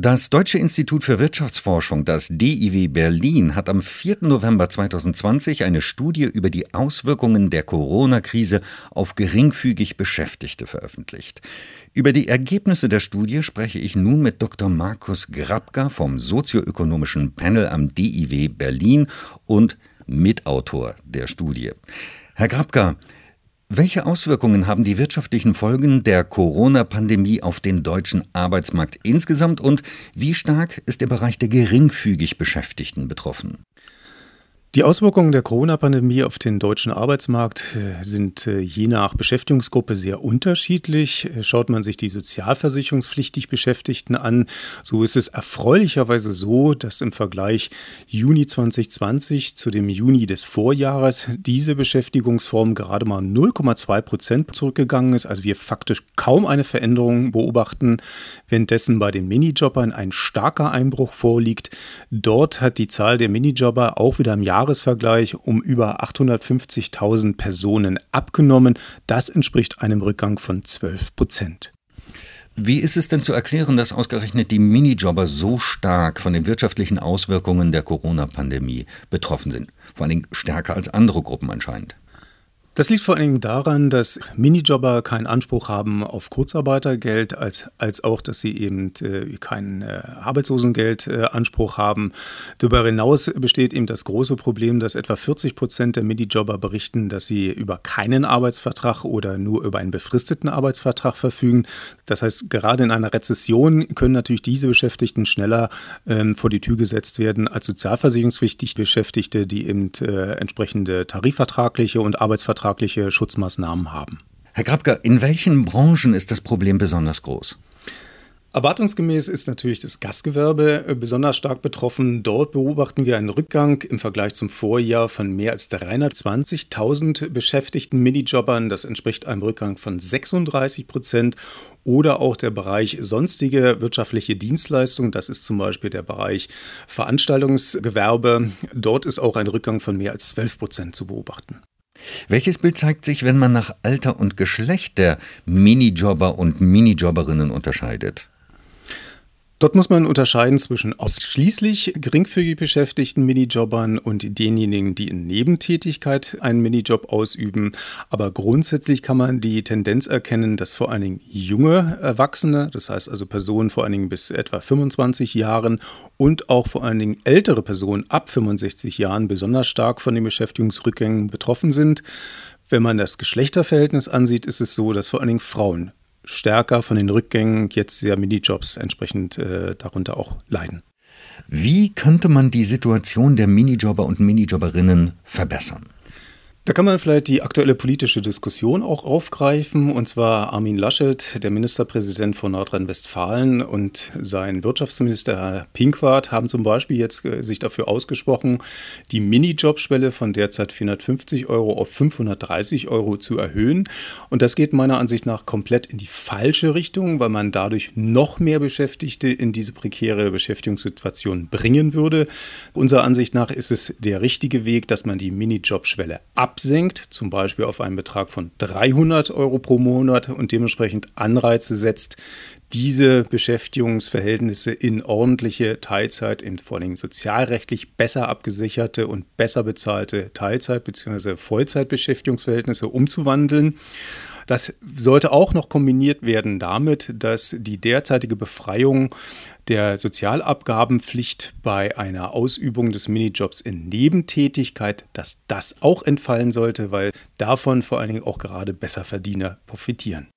Das Deutsche Institut für Wirtschaftsforschung, das DIW Berlin, hat am 4. November 2020 eine Studie über die Auswirkungen der Corona-Krise auf geringfügig Beschäftigte veröffentlicht. Über die Ergebnisse der Studie spreche ich nun mit Dr. Markus Grabka vom sozioökonomischen Panel am DIW Berlin und Mitautor der Studie. Herr Grabka, welche Auswirkungen haben die wirtschaftlichen Folgen der Corona-Pandemie auf den deutschen Arbeitsmarkt insgesamt und wie stark ist der Bereich der geringfügig Beschäftigten betroffen? Die Auswirkungen der Corona-Pandemie auf den deutschen Arbeitsmarkt äh, sind äh, je nach Beschäftigungsgruppe sehr unterschiedlich. Äh, schaut man sich die sozialversicherungspflichtig Beschäftigten an, so ist es erfreulicherweise so, dass im Vergleich Juni 2020 zu dem Juni des Vorjahres diese Beschäftigungsform gerade mal 0,2 Prozent zurückgegangen ist. Also wir faktisch kaum eine Veränderung beobachten, währenddessen bei den Minijobbern ein starker Einbruch vorliegt. Dort hat die Zahl der Minijobber auch wieder im Jahr Jahresvergleich um über 850.000 Personen abgenommen. Das entspricht einem Rückgang von 12 Prozent. Wie ist es denn zu erklären, dass ausgerechnet die Minijobber so stark von den wirtschaftlichen Auswirkungen der Corona-Pandemie betroffen sind? Vor allem stärker als andere Gruppen anscheinend. Das liegt vor allem daran, dass Minijobber keinen Anspruch haben auf Kurzarbeitergeld, als, als auch, dass sie eben äh, keinen äh, Arbeitslosengeldanspruch äh, haben. Darüber hinaus besteht eben das große Problem, dass etwa 40 Prozent der Minijobber berichten, dass sie über keinen Arbeitsvertrag oder nur über einen befristeten Arbeitsvertrag verfügen. Das heißt, gerade in einer Rezession können natürlich diese Beschäftigten schneller ähm, vor die Tür gesetzt werden als sozialversicherungspflichtig Beschäftigte, die eben äh, entsprechende tarifvertragliche und Arbeitsvertragliche vertragliche Schutzmaßnahmen haben. Herr Grabka, in welchen Branchen ist das Problem besonders groß? Erwartungsgemäß ist natürlich das Gastgewerbe äh, besonders stark betroffen. Dort beobachten wir einen Rückgang im Vergleich zum Vorjahr von mehr als 320.000 beschäftigten Minijobbern. Das entspricht einem Rückgang von 36 Prozent. Oder auch der Bereich sonstige wirtschaftliche Dienstleistungen. Das ist zum Beispiel der Bereich Veranstaltungsgewerbe. Dort ist auch ein Rückgang von mehr als 12 Prozent zu beobachten. Welches Bild zeigt sich, wenn man nach Alter und Geschlecht der Minijobber und Minijobberinnen unterscheidet? Dort muss man unterscheiden zwischen ausschließlich geringfügig beschäftigten Minijobbern und denjenigen, die in Nebentätigkeit einen Minijob ausüben. Aber grundsätzlich kann man die Tendenz erkennen, dass vor allen Dingen junge Erwachsene, das heißt also Personen vor allen Dingen bis etwa 25 Jahren und auch vor allen Dingen ältere Personen ab 65 Jahren besonders stark von den Beschäftigungsrückgängen betroffen sind. Wenn man das Geschlechterverhältnis ansieht, ist es so, dass vor allen Dingen Frauen stärker von den Rückgängen jetzt der Minijobs entsprechend äh, darunter auch leiden. Wie könnte man die Situation der Minijobber und Minijobberinnen verbessern? Da kann man vielleicht die aktuelle politische Diskussion auch aufgreifen. Und zwar Armin Laschet, der Ministerpräsident von Nordrhein-Westfalen und sein Wirtschaftsminister Herr Pinkwart haben zum Beispiel jetzt äh, sich dafür ausgesprochen, die Minijobschwelle von derzeit 450 Euro auf 530 Euro zu erhöhen. Und das geht meiner Ansicht nach komplett in die falsche Richtung, weil man dadurch noch mehr Beschäftigte in diese prekäre Beschäftigungssituation bringen würde. Unserer Ansicht nach ist es der richtige Weg, dass man die Minijobschwelle ab absenkt, zum Beispiel auf einen Betrag von 300 Euro pro Monat und dementsprechend Anreize setzt, diese Beschäftigungsverhältnisse in ordentliche Teilzeit, in vor allem sozialrechtlich besser abgesicherte und besser bezahlte Teilzeit- bzw. Vollzeitbeschäftigungsverhältnisse umzuwandeln. Das sollte auch noch kombiniert werden damit, dass die derzeitige Befreiung der Sozialabgabenpflicht bei einer Ausübung des Minijobs in Nebentätigkeit, dass das auch entfallen sollte, weil davon vor allen Dingen auch gerade Besserverdiener profitieren.